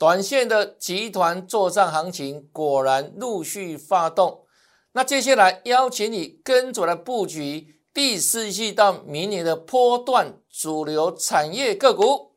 短线的集团作战行情果然陆续发动。那接下来邀请你跟着来布局第四季到明年的波段主流产业个股。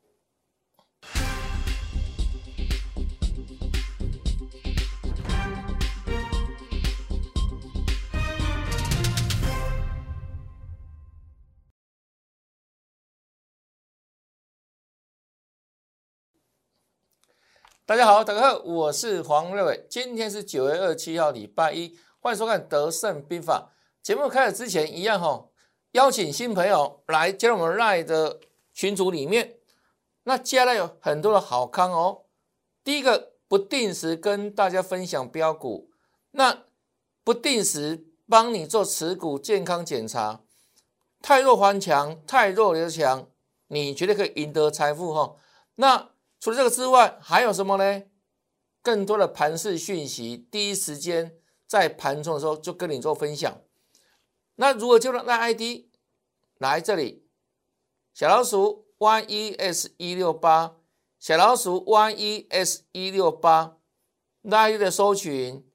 大家好，大家好，我是黄瑞伟。今天是九月二七号，礼拜一，欢迎收看《德胜兵法》节目。开始之前，一样哈，邀请新朋友来加入我们 Line 的群组里面。那接下来有很多的好康哦。第一个，不定时跟大家分享标股，那不定时帮你做持股健康检查。太弱还强，太弱留强，你绝对可以赢得财富哈。那除了这个之外，还有什么呢？更多的盘式讯息，第一时间在盘中的时候就跟你做分享。那如果就让那 ID 来这里，小老鼠 Y E S 一六八，小老鼠 Y E S 一六八，那 ID 的搜寻，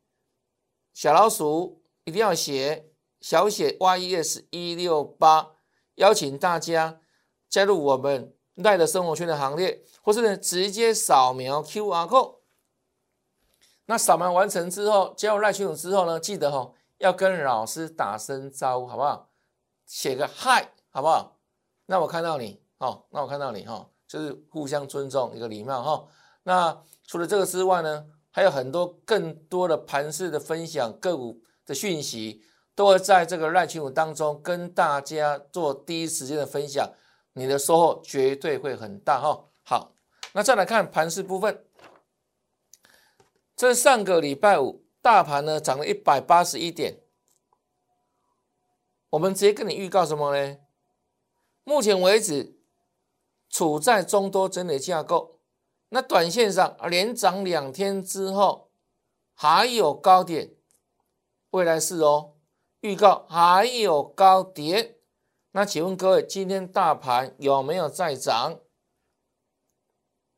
小老鼠一定要写小写 Y E S 一六八，邀请大家加入我们。赖的生活圈的行列，或是呢直接扫描 Q R code。那扫描完成之后，加入赖群组之后呢，记得哈要跟老师打声招呼，好不好？写个嗨，好不好？那我看到你，哦，那我看到你哈，就是互相尊重，一个礼貌哈。那除了这个之外呢，还有很多更多的盘式的分享，个股的讯息，都会在这个赖群组当中跟大家做第一时间的分享。你的收获绝对会很大哈。好，那再来看盘势部分。这上个礼拜五，大盘呢涨了一百八十一点。我们直接跟你预告什么呢？目前为止处在中多整理架构。那短线上连涨两天之后还有高点，未来是哦，预告还有高点。那请问各位，今天大盘有没有再涨？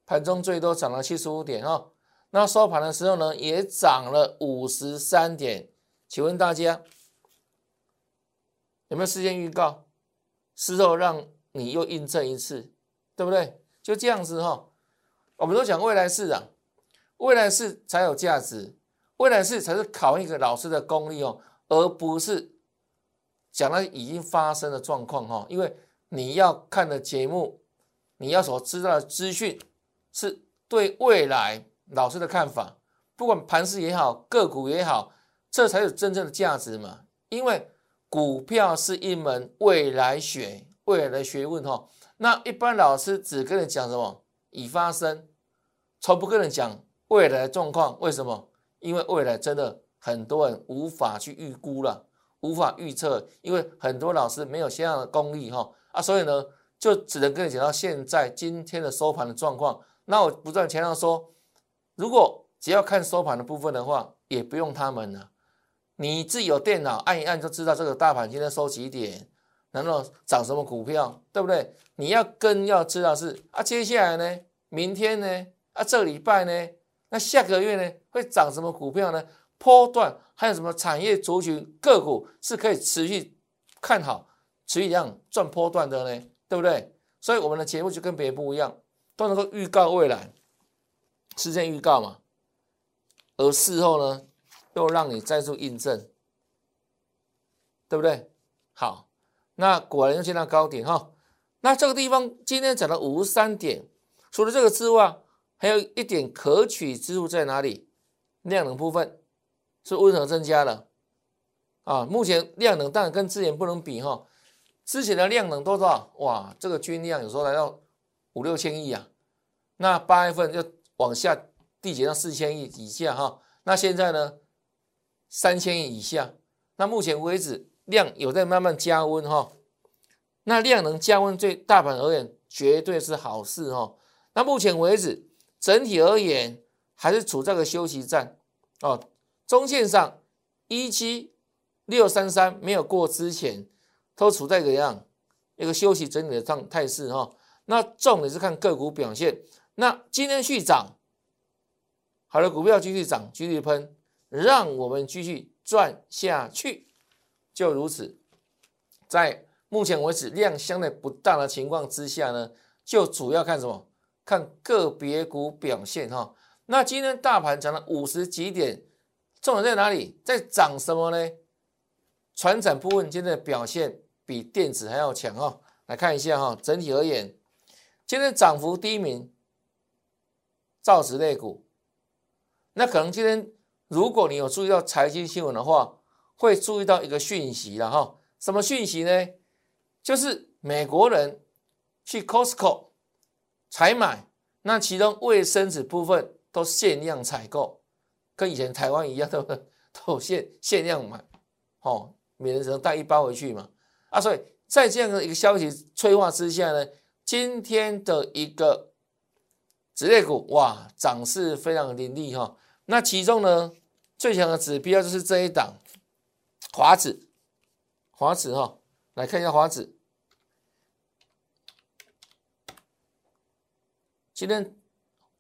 盘中最多涨了七十五点哦。那收盘的时候呢，也涨了五十三点。请问大家有没有事先预告？事后让你又印证一次，对不对？就这样子哈。我们都讲未来式啊，未来式才有价值，未来式才是考验一个老师的功力哦，而不是。讲了已经发生的状况哈，因为你要看的节目，你要所知道的资讯，是对未来老师的看法，不管盘势也好，个股也好，这才有真正的价值嘛。因为股票是一门未来学，未来的学问哈。那一般老师只跟你讲什么已发生，从不跟你讲未来的状况。为什么？因为未来真的很多人无法去预估了。无法预测，因为很多老师没有相应的功力哈啊，所以呢，就只能跟你讲到现在今天的收盘的状况。那我不断强调说，如果只要看收盘的部分的话，也不用他们了，你自己有电脑按一按就知道这个大盘今天收几点，然后涨什么股票，对不对？你要跟要知道是啊，接下来呢，明天呢，啊，这礼拜呢，那下个月呢，会涨什么股票呢？波段还有什么产业族群个股是可以持续看好、持续这样赚波段的呢？对不对？所以我们的节目就跟别人不一样，都能够预告未来，事先预告嘛。而事后呢，又让你再次印证，对不对？好，那果然又见到高点哈。那这个地方今天涨了五十三点，除了这个之外，还有一点可取之处在哪里？量能部分。是温和增加了啊！目前量能当然跟之前不能比哈，之前的量能多少？哇，这个均量有时候来到五六千亿啊，那八月份就往下递减到四千亿以下哈。那现在呢，三千亿以下。那目前为止量有在慢慢加温哈。那量能加温对大盘而言绝对是好事哈。那目前为止整体而言还是处在个休息站哦。中线上一七六三三没有过之前，都处在怎样一个休息整理的状态势哈。那重点是看个股表现。那今天续涨，好的股票继续涨，继续喷，让我们继续赚下去。就如此，在目前为止量相对不大的情况之下呢，就主要看什么？看个别股表现哈。那今天大盘涨了五十几点，重点在哪里？在涨什么呢？船产部分今天的表现比电子还要强哦。来看一下哈，整体而言，今天涨幅第一名，造纸类股。那可能今天，如果你有注意到财经新闻的话，会注意到一个讯息了哈。什么讯息呢？就是美国人去 Costco 采买，那其中卫生纸部分都限量采购，跟以前台湾一样，都 都限限量买，哦，每人只能带一包回去嘛。啊，所以在这样的一个消息催化之下呢，今天的一个纸类股哇，涨势非常凌厉哈。那其中呢，最强的指标就是这一档华子，华子哈，来看一下华子。今天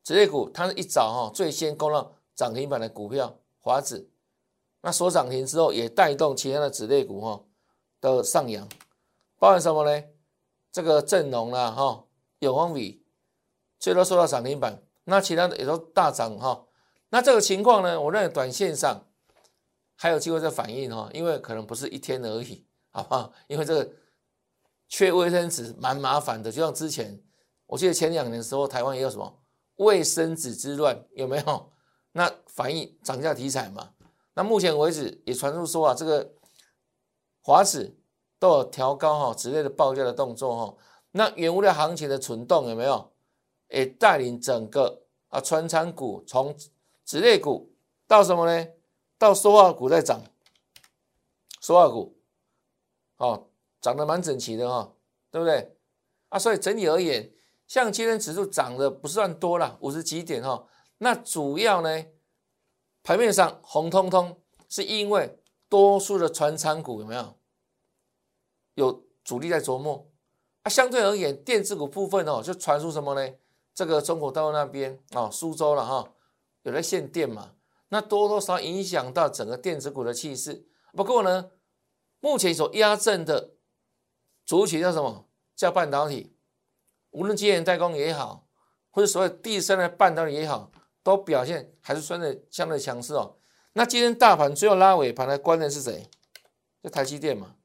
职业股它是一早哈最先攻上涨停板的股票华子，那所涨停之后也带动其他的子类股哈的上扬，包含什么呢？这个正隆啦哈，永丰比最多收到涨停板，那其他的也都大涨哈。那这个情况呢？我认为短线上还有机会再反应哈，因为可能不是一天而已，好不好？因为这个缺卫生纸蛮麻烦的，就像之前我记得前两年的时候，台湾也有什么卫生纸之乱，有没有？那反映涨价题材嘛。那目前为止也传出说啊，这个华指都有调高哈之类的报价的动作哈。那原物料行情的存动有没有？也带领整个啊穿仓股从纸类股到什么呢？到塑化股在涨，塑化股，哦，涨得蛮整齐的哈，对不对？啊，所以整体而言，像今天指数涨的不算多了，五十几点哈。那主要呢，盘面上红彤彤，是因为多数的船厂股有没有有主力在琢磨？啊，相对而言，电子股部分哦，就传出什么呢？这个中国大陆那边哦，苏州了哈。有在限电嘛？那多多少影响到整个电子股的气势。不过呢，目前所压阵的主体叫什么？叫半导体。无论晶圆代工也好，或者所谓第三代半导体也好，都表现还是算的相对强势哦。那今天大盘最后拉尾盘的关键是谁？就台积电嘛。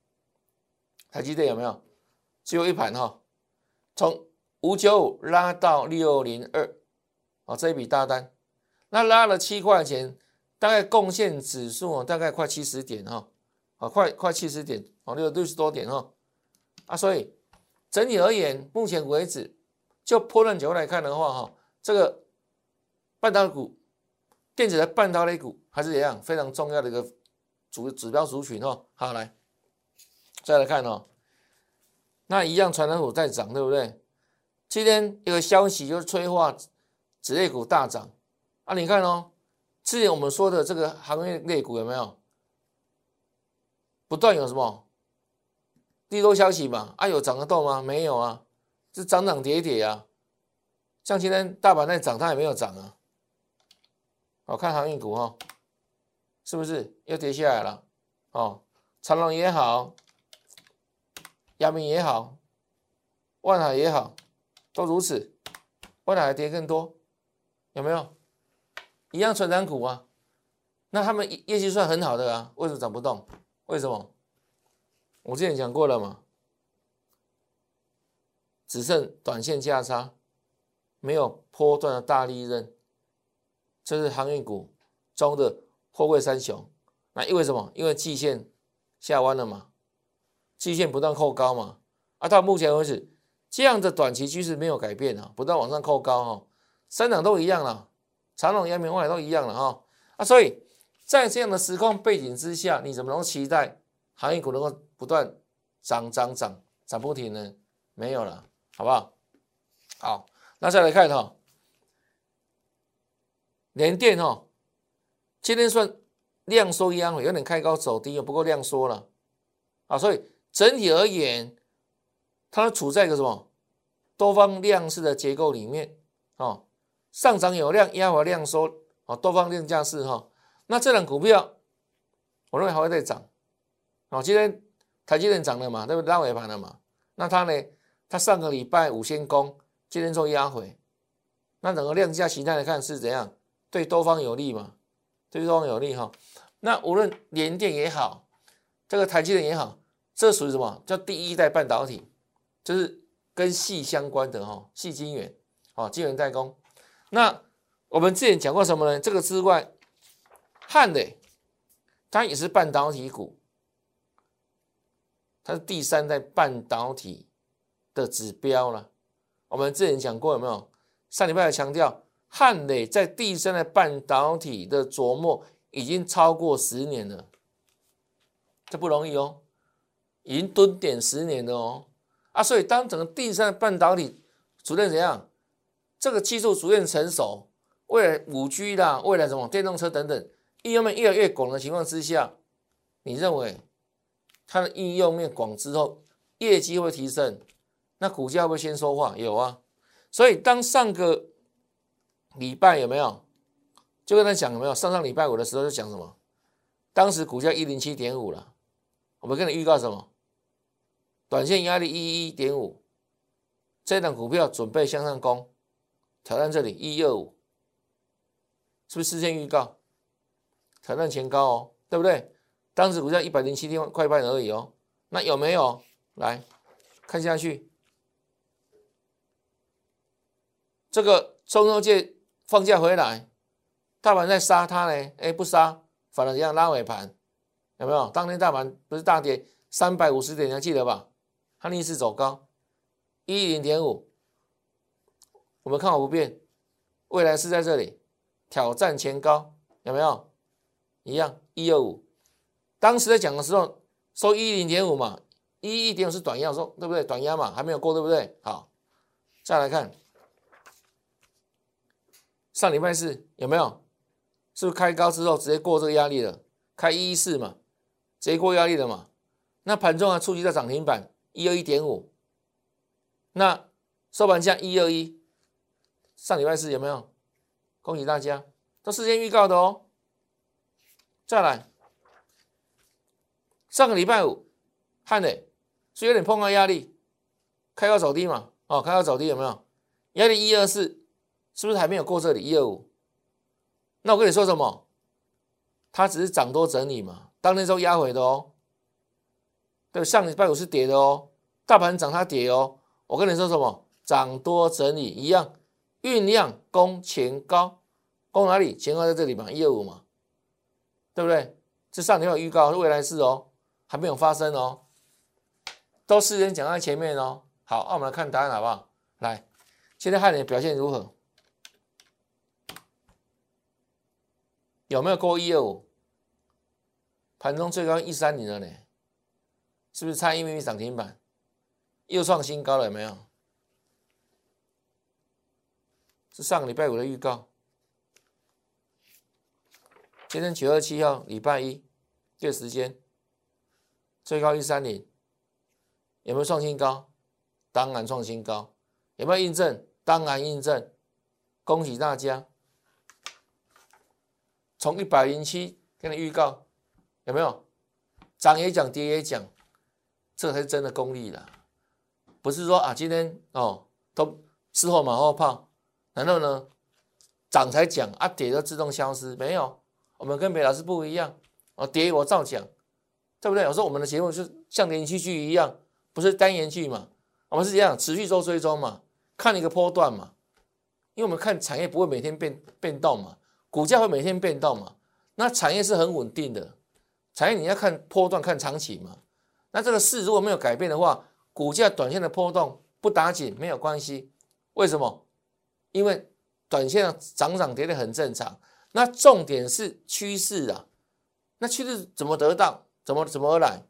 台积电有没有？只有一盘哈，从五九五拉到六零二，啊，这一笔大单。那拉了七块钱，大概贡献指数大概快七十点哈，啊，快快七十点，啊，六六十多点哈，啊，所以整体而言，目前为止就破断角度来看的话哈，这个半导体股、电子的半导体股还是一样非常重要的一个主指标族群哦。好，来再来看哦，那一样传统股在涨，对不对？今天一个消息就是催化子类股大涨。啊，你看哦，之前我们说的这个行业类股有没有不断有什么利多消息嘛？啊，有涨得动吗？没有啊，是涨涨跌跌啊。像今天大盘在涨，它也没有涨啊。好看航运股哈，是不是又跌下来了？哦，长隆也好，亚明也好，万海也好，都如此。万海跌更多，有没有？一样成长股啊，那他们业绩算很好的啊，为什么涨不动？为什么？我之前讲过了嘛，只剩短线价差，没有波段的大利润，这是航运股中的货柜三雄。那因为什么？因为季线下弯了嘛，季线不断扣高嘛，啊，到目前为止，这样的短期趋势没有改变啊，不断往上扣高哈，三档都一样了。长隆、阳明、万都一样了哈啊，所以在这样的时空背景之下，你怎么能期待航运股能够不断涨涨涨涨不停呢？没有了，好不好？好，那再来看哈，联电哈，今天算量缩一样，有点开高走低，不够量缩了啊，所以整体而言，它处在一个什么多方量式的结构里面啊。上涨有量，压回量缩，哦，多方量价是哈。那这档股票，我认为还会再涨。哦，今天台积电涨了嘛，对不对？拉尾盘了嘛。那它呢？它上个礼拜五先攻，今天做压回。那整个量价形态来看是怎样？对多方有利嘛？对多方有利哈。那无论联电也好，这个台积电也好，这属于什么？叫第一代半导体，就是跟细相关的哈，细晶圆，哦，晶圆代工。那我们之前讲过什么呢？这个之外，汉磊，它也是半导体股，它是第三代半导体的指标了。我们之前讲过有没有？上礼拜强调，汉磊在第三代半导体的琢磨已经超过十年了，这不容易哦，已经蹲点十年了哦。啊，所以当整个第三代半导体逐渐怎样，这个技术逐渐成熟，未来五 G 啦，未来什么电动车等等应用面越来越广的情况之下，你认为它的应用面广之后，业绩会提升，那股价会不会先说话？有啊。所以，当上个礼拜有没有就跟他讲有没有？上上礼拜五的时候就讲什么？当时股价一零七点五了，我们跟你预告什么？短线压力一一点五，这档股票准备向上攻，挑战这里一二五，是不是事先预告？挑战前高哦，对不对？当时股价一百零七点块半而已哦，那有没有？来看下去。这个中秋节放假回来，大盘在杀它呢？哎，不杀，反而一样拉尾盘，有没有？当天大盘不是大跌三百五十点，你还记得吧？它逆势走高，一零点五，我们看好不变，未来是在这里挑战前高，有没有？一样一二五，当时在讲的时候收一零点五嘛，一一点五是短压，说对不对？短压嘛，还没有过，对不对？好，再来看。上礼拜四有没有？是不是开高之后直接过这个压力了？开一一四嘛，直接过压力了嘛？那盘中啊触及到涨停板一二一点五，那收盘价一二一，上礼拜四有没有？恭喜大家，都事先预告的哦。再来，上个礼拜五，汉磊是有点碰到压力，开高走低嘛？哦，开高走低有没有？压力一二四。是不是还没有过这里一二五？那我跟你说什么？它只是涨多整理嘛，当天收压回的哦。对，上礼拜五是跌的哦，大盘涨它跌哦。我跟你说什么？涨多整理一样，酝酿攻前高，攻哪里？前高在这里嘛，一二五嘛，对不对？这上天有预告，未来事哦，还没有发生哦，都事先讲在前面哦。好，那我们来看答案好不好？来，现在汉联表现如何？有没有过一二五？盘中最高一三零了呢，是不是差一厘米涨停板？又创新高了有没有？是上个礼拜五的预告。今天九月七号礼拜一，这个时间最高一三零，有没有创新高？当然创新高。有没有印证？当然印证。恭喜大家！从一百零七跟你预告，有没有涨也讲，跌也讲，这才是真的功力了。不是说啊，今天哦都事后马后炮，难道呢涨才讲啊，跌就自动消失？没有，我们跟别老师不一样哦，跌我照讲，对不对？有时候我们的节目是像连续剧一样，不是单元剧嘛，我们是这样持续做追踪嘛，看一个波段嘛，因为我们看产业不会每天变变动嘛。股价会每天变动嘛？那产业是很稳定的，产业你要看波段看长期嘛。那这个市如果没有改变的话，股价短线的波动不打紧没有关系。为什么？因为短线涨涨跌跌很正常。那重点是趋势啊。那趋势怎么得到？怎么怎么而来？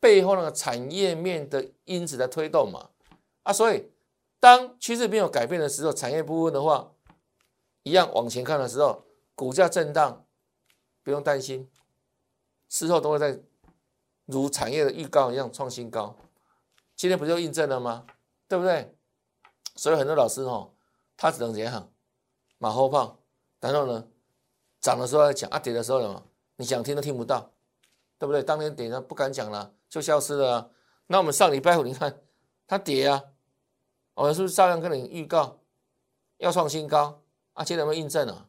背后那个产业面的因子在推动嘛。啊，所以当趋势没有改变的时候，产业部分的话。一样往前看的时候，股价震荡，不用担心，事后都会在如产业的预告一样创新高。今天不就印证了吗？对不对？所以很多老师哦，他只能怎样马后炮，然后呢，涨的时候讲啊，跌的时候什么？你想听都听不到，对不对？当天跌了不敢讲了，就消失了。那我们上礼拜五你看它跌啊，我们是不是照样跟你预告要创新高？啊，现在有没有印证啊？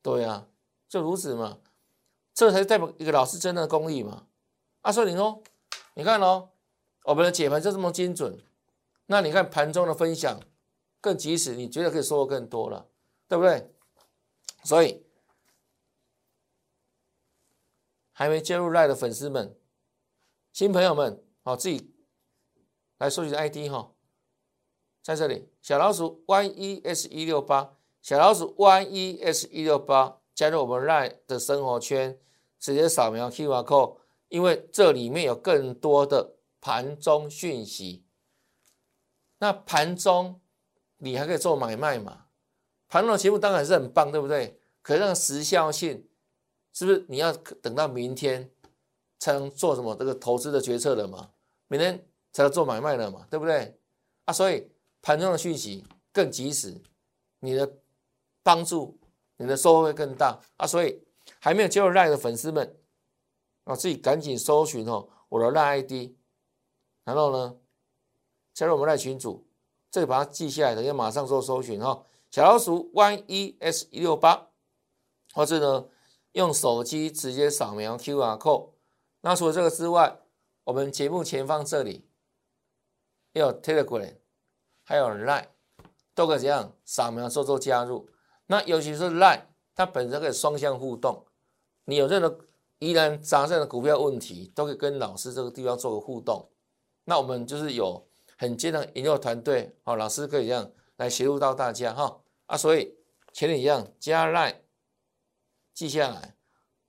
对啊，就如此嘛，这才是代表一个老师真正的功力嘛。啊，所以你说，你看哦，我们的解盘就这么精准，那你看盘中的分享更及时，你觉得可以收获更多了，对不对？所以。还没加入赖的粉丝们、新朋友们，好，自己来搜取 ID 哈，在这里，小老鼠 YES 一六八，小老鼠 YES 一六八，加入我们赖的生活圈，直接扫描 QR code，因为这里面有更多的盘中讯息。那盘中你还可以做买卖嘛？盘中的节目当然是很棒，对不对？可是那个时效性。是不是你要等到明天才能做什么这个投资的决策了嘛？明天才能做买卖了嘛？对不对？啊，所以盘中的讯息更及时，你的帮助、你的收获会更大啊！所以还没有加入赖的粉丝们啊，自己赶紧搜寻哦我的赖 ID，然后呢加入我们赖群组，这里把它记下来，等下马上做搜寻哈。小老鼠 y e s 一六八，或者呢？用手机直接扫描 QR code。那除了这个之外，我们节目前方这里有 Telegram，还有 Line，都可以这样扫描做做加入。那尤其是赖它本身可以双向互动。你有任何疑难杂症的股票问题，都可以跟老师这个地方做个互动。那我们就是有很坚的研究团队，好，老师可以这样来协助到大家哈。啊，所以前面一样加赖。记下来，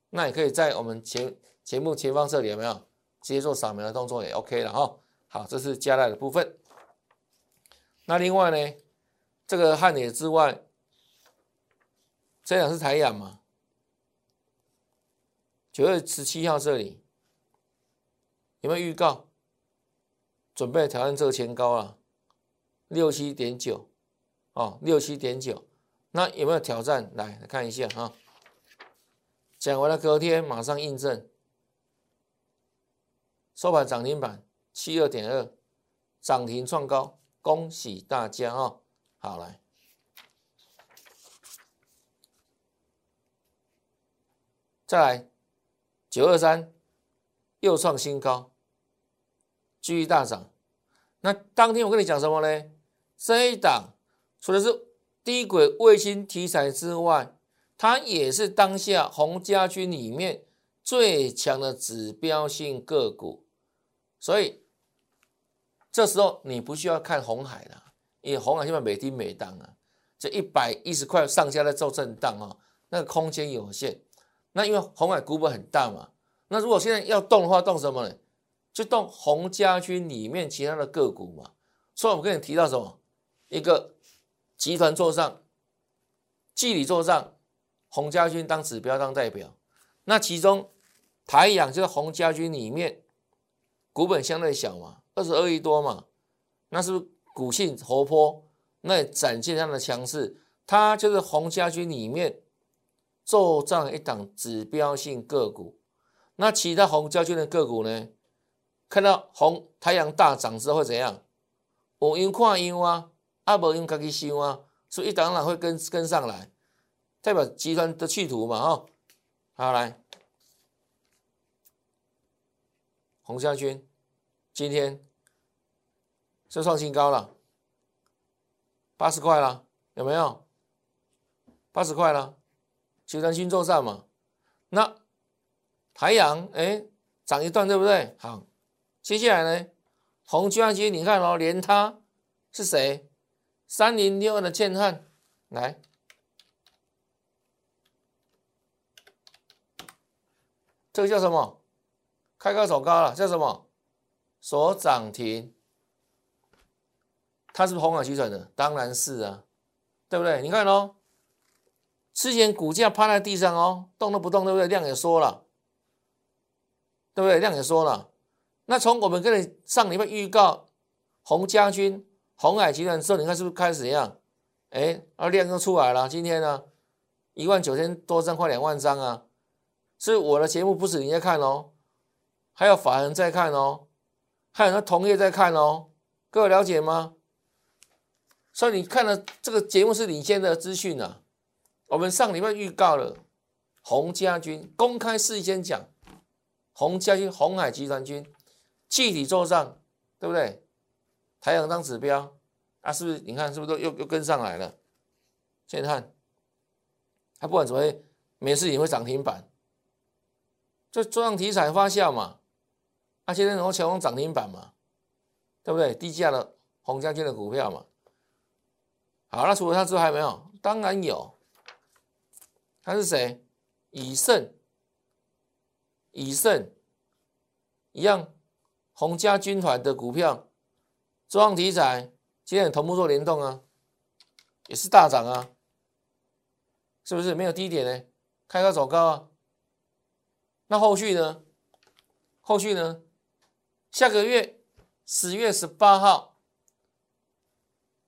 那也可以在我们前前目前方这里有没有直接做扫描的动作也 OK 了哈。好，这是加赖的部分。那另外呢，这个汉野之外，这两是台阳嘛？九月十七号这里有没有预告？准备挑战这个前高了，六七点九哦，六七点九。那有没有挑战？来看一下哈。讲完了，隔天马上印证，收盘涨停板七二点二，涨停创高，恭喜大家哦！好来，再来九二三又创新高，继续大涨。那当天我跟你讲什么呢？这一档除了是低轨卫星题材之外，它也是当下红家军里面最强的指标性个股，所以这时候你不需要看红海了，因为红海现在每低每当啊，这一百一十块上下在做震荡啊，那个空间有限。那因为红海股本很大嘛，那如果现在要动的话，动什么呢？就动红家军里面其他的个股嘛。所以我跟你提到什么？一个集团做账，纪理做账。洪家军当指标当代表，那其中台阳就是洪家军里面股本相对小嘛，二十二亿多嘛，那是不是股性活泼？那展现它的强势。它就是洪家军里面做账一档指标性个股。那其他红家军的个股呢？看到红太阳大涨之后会怎样？我因看因啊，阿无因家己想啊，所以一档然会跟跟上来。代表集团的企图嘛，哈，好来，红家军今天是创新高了，八十块了，有没有？八十块了，集团新做上嘛，那台阳哎涨一段对不对？好，接下来呢，洪家军你看哦，连他是谁？三零六二的建汉来。这个叫什么？开高走高了，叫什么？所涨停。它是不是红海集团的？当然是啊，对不对？你看哦，之前股价趴在地上哦，动都不动，对不对？量也缩了，对不对？量也缩了。那从我们跟你上礼拜预告红家军、红海集团之后，你看是不是开始一样？哎，而量又出来了。今天呢，一万九千多张，快两万张啊！是我的节目不止你在看哦，还有法人在看哦，还有那同业在看哦，各位了解吗？所以你看了这个节目是领先的资讯啊。我们上礼拜预告了洪家军公开事先讲，洪家军红海集团军具体做账，对不对？太阳当指标啊，是不是？你看是不是都又又跟上来了？现在看，它不管怎么，每次也会涨停板，就做上题材发酵嘛。啊，现在能够抢攻涨停板嘛？对不对？低价的洪家军的股票嘛。好，那除了它之外还有没有？当然有。他是谁？以盛，以盛一样，洪家军团的股票，中航题材，今天同步做联动啊，也是大涨啊，是不是？没有低点呢？开高走高啊。那后续呢？后续呢？下个月十月十八号。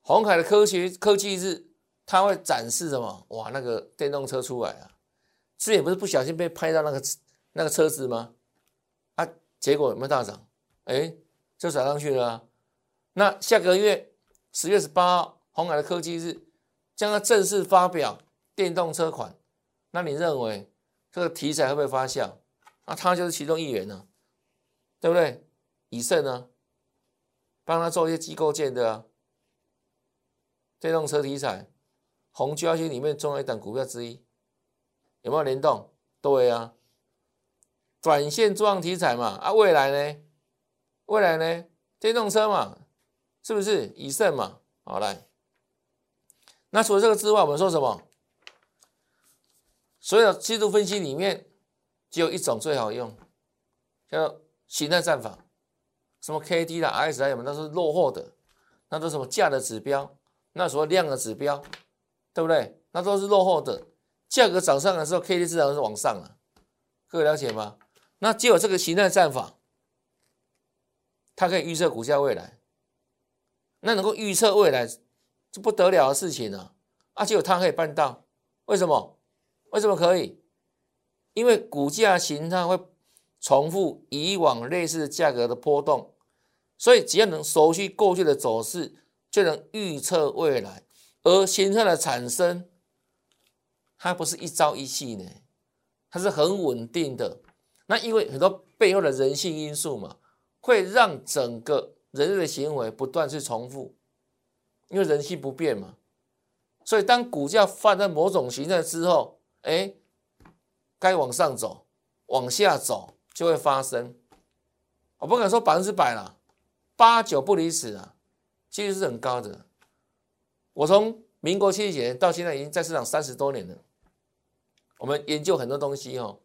红海的科学科技日，他会展示什么？哇，那个电动车出来啊！之前不是不小心被拍到那个那个车子吗？啊，结果有没有大涨？哎，就涨上去了。那下个月十月十八号，红海的科技日将要正式发表电动车款。那你认为这个题材会不会发酵？那它就是其中一员呢，对不对？以盛呢，帮他做一些机构建的啊。电动车题材，红交军里面重要一档股票之一，有没有联动？对啊，短线撞题材嘛，啊，未来呢？未来呢？电动车嘛，是不是以盛嘛？好来，那除了这个之外，我们说什么？所有技术分析里面，只有一种最好用，叫形态战法。什么 K D 啦、S I 什么都是落后的，那都是什么价的指标。那所谓量的指标，对不对？那都是落后的。价格涨上的时候，K D 自然是往上了。各位了解吗？那只有这个形态战法，它可以预测股价未来。那能够预测未来，这不得了的事情呢。啊，只有它可以办到。为什么？为什么可以？因为股价形态会重复以往类似价格的波动，所以只要能熟悉过去的走势。就能预测未来，而形态的产生，它不是一朝一夕呢，它是很稳定的。那因为很多背后的人性因素嘛，会让整个人类的行为不断去重复，因为人性不变嘛。所以当股价放在某种形态之后，哎，该往上走、往下走就会发生。我不敢说百分之百了，八九不离十啊。几率是很高的。我从民国七十几年到现在已经在市场三十多年了。我们研究很多东西哦，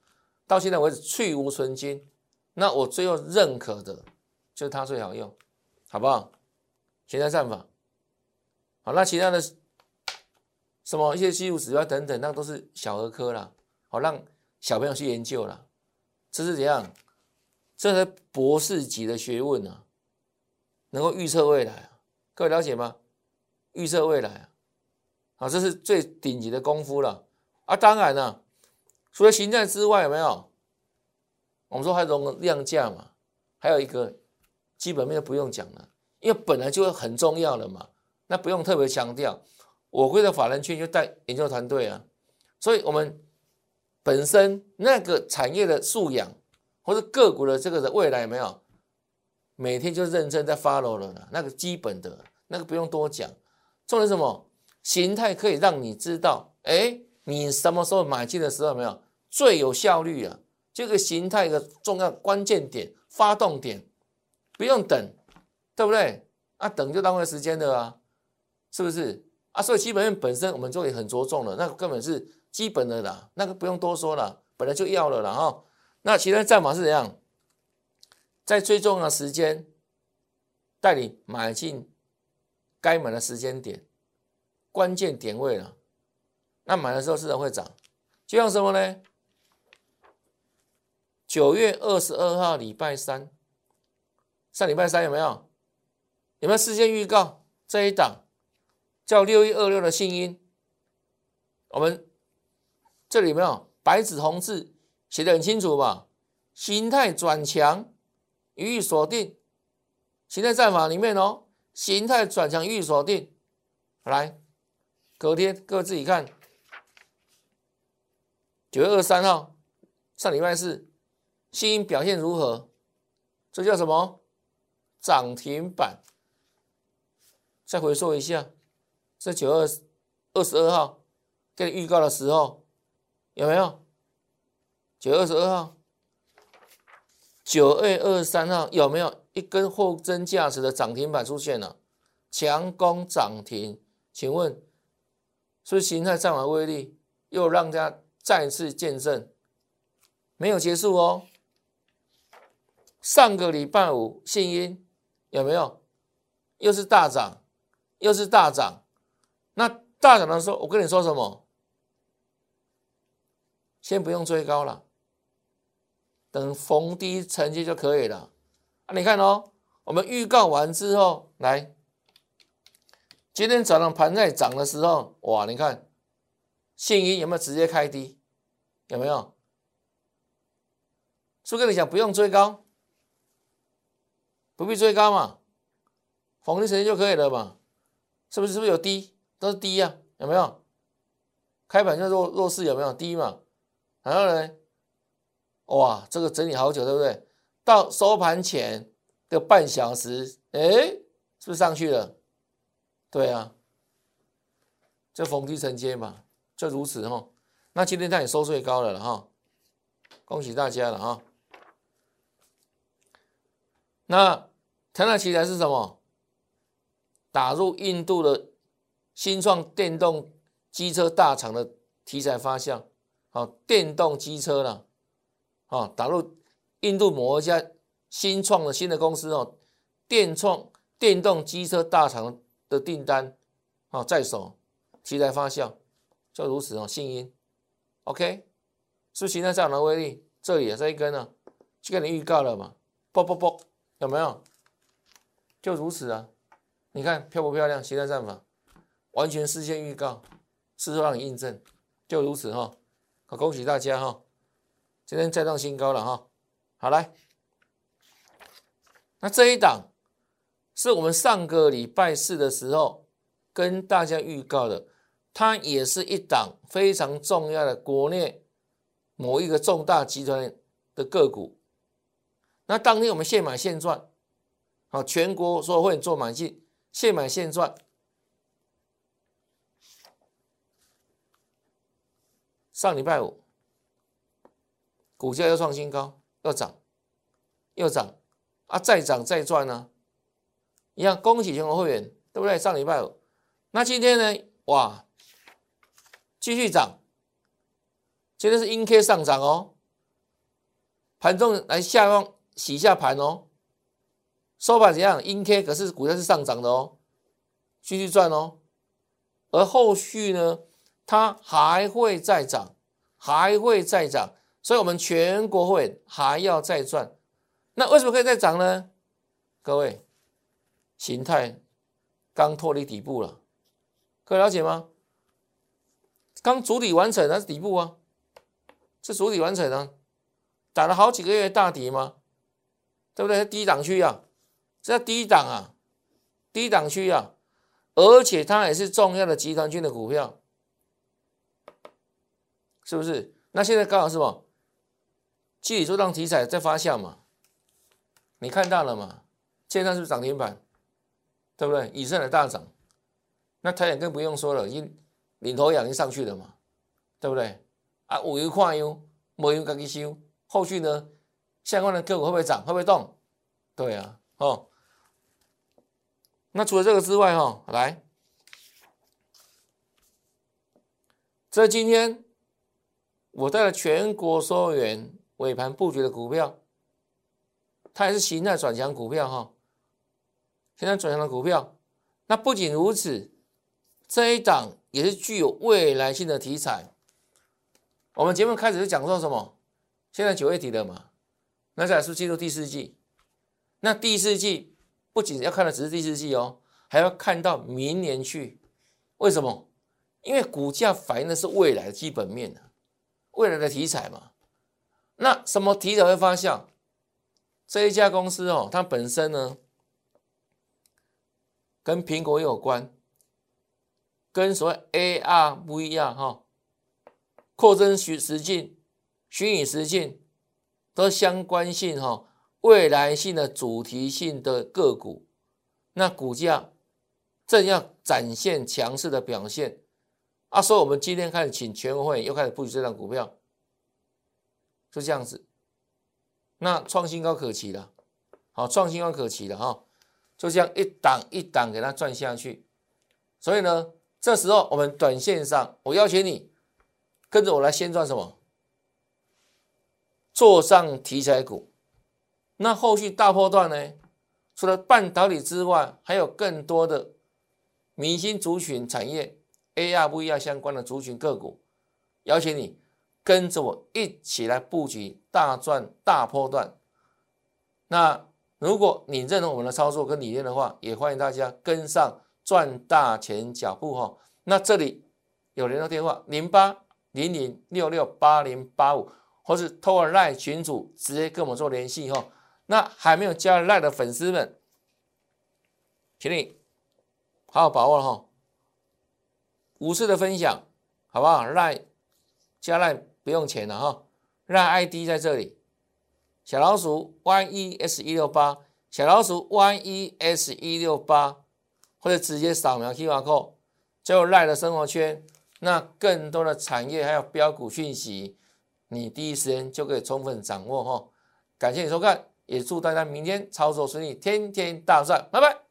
到现在为止去无存金。那我最后认可的就是它最好用，好不好？现在战法。好，那其他的什么一些技术指标等等，那都是小儿科了。好，让小朋友去研究了。这是怎样？这是博士级的学问啊，能够预测未来。各位了解吗？预测未来啊，啊，这是最顶级的功夫了啊！当然了，除了形态之外，有没有？我们说还有量价嘛，还有一个基本面不用讲了，因为本来就很重要了嘛，那不用特别强调。我会的法人圈就带研究团队啊，所以我们本身那个产业的素养或者个股的这个的未来有没有？每天就认真在 follow 了，那个基本的那个不用多讲。重点什么？形态可以让你知道，哎，你什么时候买进的时候没有最有效率啊？这个形态的重要关键点、发动点，不用等，对不对？啊，等就浪费时间的啊，是不是？啊，所以基本面本身我们就也很着重了，那个根本是基本的啦，那个不用多说了，本来就要了啦哈。那其他战法是怎样？在最重要的时间带你买进该买的时间点，关键点位了。那买的时候市场会涨，就像什么呢？九月二十二号礼拜三，上礼拜三有没有？有没有事先预告这一档叫六一二六的信音？我们这里有没有白纸红字写的很清楚吧？形态转强，予以锁定。形态战法里面哦，形态转强预锁定。来，隔天各位自己看。九月二十三号，上礼拜四，新表现如何？这叫什么？涨停板。再回溯一下，这九二二十二号给你预告的时候，有没有？九月二十二号，九月二十三号有没有一根货真价实的涨停板出现了？强攻涨停，请问是不是形态上的威力又让大家？再次见证，没有结束哦。上个礼拜五，信音有没有？又是大涨，又是大涨。那大涨的时候，我跟你说什么？先不用追高了，等逢低承接就可以了。你看哦，我们预告完之后，来，今天早上盘在涨的时候，哇，你看。信一有没有直接开低？有没有？是不是跟你讲不用追高，不必追高嘛，逢低承接就可以了嘛？是不是？是不是有低？都是低呀？有没有？开盘就弱弱势有没有低嘛？然后呢？哇，这个整理好久，对不对？到收盘前的半小时，哎，是不是上去了？对啊，就逢低承接嘛。就如此哈，那今天它也收最高了了哈，恭喜大家了哈。那台纳奇来是什么？打入印度的新创电动机车大厂的题材发向，好，电动机车了，啊，打入印度某一家新创的新的公司哦，电创电动机车大厂的订单，啊，在手，题材发酵。就如此哦，信音，OK，是不是形态上的威力？这里这一根呢，就给你预告了嘛，啵啵啵，有没有？就如此啊，你看漂不漂亮？形态战法完全事先预告，事后让你印证，就如此哈。好，恭喜大家哈，今天再创新高了哈。好来，那这一档是我们上个礼拜四的时候跟大家预告的。它也是一档非常重要的国内某一个重大集团的个股。那当天我们现买现赚，好，全国所有会员做买进，现买现赚。上礼拜五，股价又创新高，又涨，又涨，啊，再涨再赚呢，一样，恭喜全国会员，对不对？上礼拜五，那今天呢？哇！继续涨，今天是阴 K 上涨哦，盘中来下方洗一下盘哦，收盘怎样？阴 K 可是股价是上涨的哦，继续赚哦，而后续呢，它还会再涨，还会再涨，所以我们全国会还要再赚，那为什么可以再涨呢？各位，形态刚脱离底部了，各位了解吗？刚主底完成，还是底部啊，是主底完成啊，打了好几个月大底吗？对不对？低档区啊，这叫低档啊，低档区啊，而且它也是重要的集团军的股票，是不是？那现在刚好是什么？具体做档题材在发酵嘛？你看到了吗？现在是涨停板？对不对？以上的大涨，那台眼更不用说了，已经。领头羊已经上去了嘛，对不对？啊，有油看油，没油自己收。后续呢，相关的个股会不会涨？会不会动？对啊，哦。那除了这个之外，哈，来，这今天我带了全国所有员尾盘布局的股票，它也是形态转强股票，哈，形态转强的股票。那不仅如此，这一档。也是具有未来性的题材。我们节目开始是讲说什么？现在九月底了嘛，那再来是进入第四季。那第四季不仅要看的只是第四季哦，还要看到明年去。为什么？因为股价反映的是未来的基本面未来的题材嘛。那什么题材会发酵？这一家公司哦，它本身呢，跟苹果有关，跟所谓 AR 不一样哈，扩增虚实境、虚拟实境都相关性哈，未来性的主题性的个股，那股价正要展现强势的表现。啊，所以我们今天开始请全会又开始布局这张股票，就这样子。那创新高可期了，好，创新高可期了哈，就这样一档一档给它转下去。所以呢，这时候我们短线上，我邀请你跟着我来先赚什么？做上题材股。那后续大波段呢？除了半导体之外，还有更多的明星族群产业 AR、VR 相关的族群个股，邀请你。跟着我一起来布局大赚大波段。那如果你认同我们的操作跟理念的话，也欢迎大家跟上赚大钱脚步哈。那这里有联络电话零八零零六六八零八五，或是透过赖群主直接跟我们做联系哈。那还没有加赖的粉丝们，请你好好把握哈。五次的分享好不好？赖加赖。不用钱了哈，让 ID 在这里，小老鼠 YES 一六八，小老鼠 YES 一六八，或者直接扫描 QR code，就赖的生活圈，那更多的产业还有标股讯息，你第一时间就可以充分掌握哈。感谢你收看，也祝大家明天操作顺利，天天大赚，拜拜。